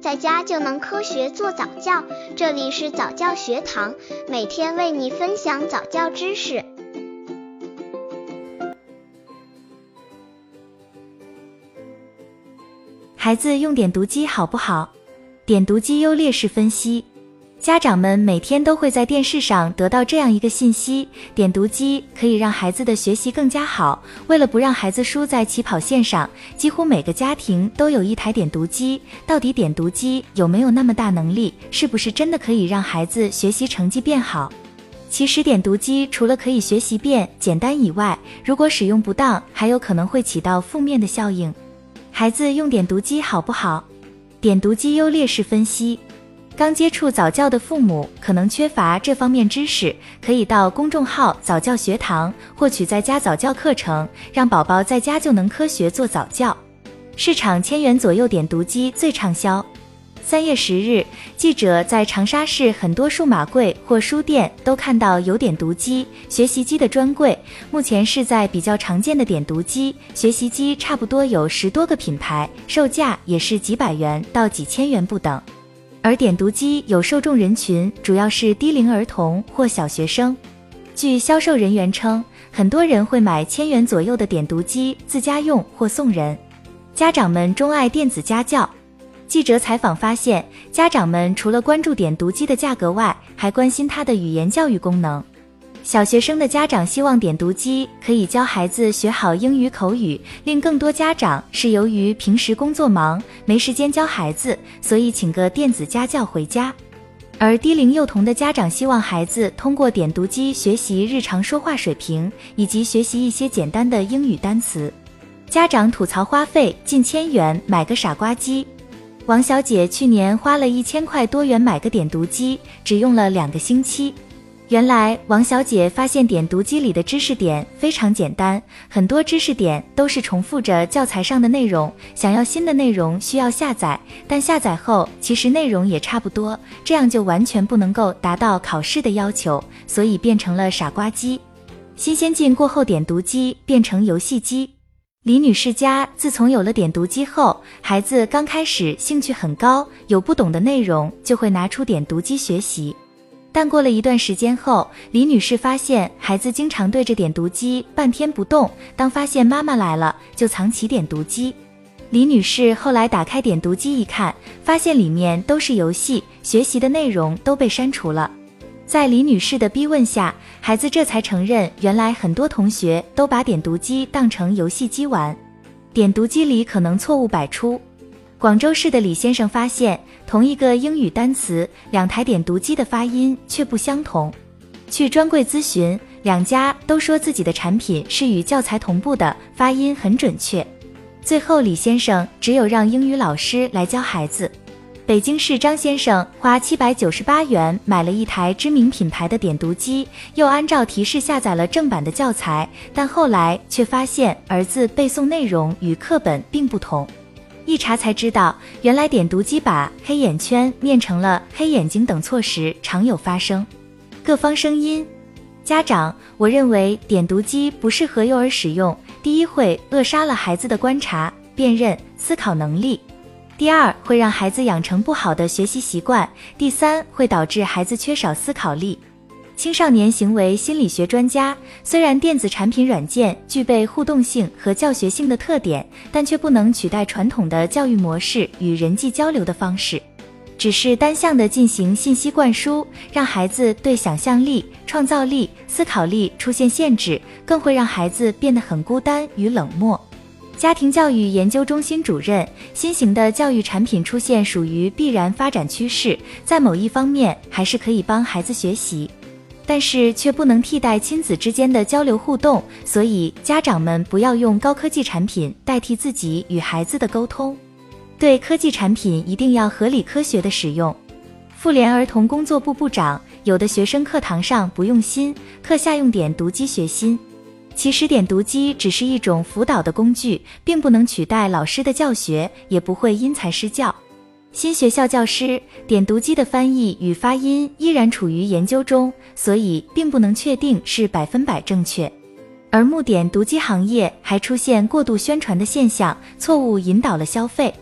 在家就能科学做早教。这里是早教学堂，每天为你分享早教知识。孩子用点读机好不好？点读机优劣势分析。家长们每天都会在电视上得到这样一个信息：点读机可以让孩子的学习更加好。为了不让孩子输在起跑线上，几乎每个家庭都有一台点读机。到底点读机有没有那么大能力？是不是真的可以让孩子学习成绩变好？其实，点读机除了可以学习变简单以外，如果使用不当，还有可能会起到负面的效应。孩子用点读机好不好？点读机优劣势分析。刚接触早教的父母可能缺乏这方面知识，可以到公众号早教学堂获取在家早教课程，让宝宝在家就能科学做早教。市场千元左右点读机最畅销。三月十日，记者在长沙市很多数码柜或书店都看到有点读机、学习机的专柜，目前是在比较常见的点读机、学习机差不多有十多个品牌，售价也是几百元到几千元不等。而点读机有受众人群，主要是低龄儿童或小学生。据销售人员称，很多人会买千元左右的点读机自家用或送人。家长们钟爱电子家教。记者采访发现，家长们除了关注点读机的价格外，还关心它的语言教育功能。小学生的家长希望点读机可以教孩子学好英语口语，令更多家长是由于平时工作忙没时间教孩子，所以请个电子家教回家。而低龄幼童的家长希望孩子通过点读机学习日常说话水平，以及学习一些简单的英语单词。家长吐槽花费近千元买个傻瓜机。王小姐去年花了一千块多元买个点读机，只用了两个星期。原来王小姐发现点读机里的知识点非常简单，很多知识点都是重复着教材上的内容，想要新的内容需要下载，但下载后其实内容也差不多，这样就完全不能够达到考试的要求，所以变成了傻瓜机。新鲜劲过后，点读机变成游戏机。李女士家自从有了点读机后，孩子刚开始兴趣很高，有不懂的内容就会拿出点读机学习。但过了一段时间后，李女士发现孩子经常对着点读机半天不动。当发现妈妈来了，就藏起点读机。李女士后来打开点读机一看，发现里面都是游戏，学习的内容都被删除了。在李女士的逼问下，孩子这才承认，原来很多同学都把点读机当成游戏机玩，点读机里可能错误百出。广州市的李先生发现，同一个英语单词，两台点读机的发音却不相同。去专柜咨询，两家都说自己的产品是与教材同步的，发音很准确。最后，李先生只有让英语老师来教孩子。北京市张先生花七百九十八元买了一台知名品牌的点读机，又按照提示下载了正版的教材，但后来却发现儿子背诵内容与课本并不同。一查才知道，原来点读机把黑眼圈念成了黑眼睛等错时常有发生。各方声音，家长，我认为点读机不适合幼儿使用。第一，会扼杀了孩子的观察、辨认、思考能力；第二，会让孩子养成不好的学习习惯；第三，会导致孩子缺少思考力。青少年行为心理学专家，虽然电子产品软件具备互动性和教学性的特点，但却不能取代传统的教育模式与人际交流的方式。只是单向的进行信息灌输，让孩子对想象力、创造力、思考力出现限制，更会让孩子变得很孤单与冷漠。家庭教育研究中心主任，新型的教育产品出现属于必然发展趋势，在某一方面还是可以帮孩子学习。但是却不能替代亲子之间的交流互动，所以家长们不要用高科技产品代替自己与孩子的沟通。对科技产品一定要合理科学的使用。妇联儿童工作部部长，有的学生课堂上不用心，课下用点读机学心。其实点读机只是一种辅导的工具，并不能取代老师的教学，也不会因材施教。新学校教师点读机的翻译与发音依然处于研究中，所以并不能确定是百分百正确。而木点读机行业还出现过度宣传的现象，错误引导了消费。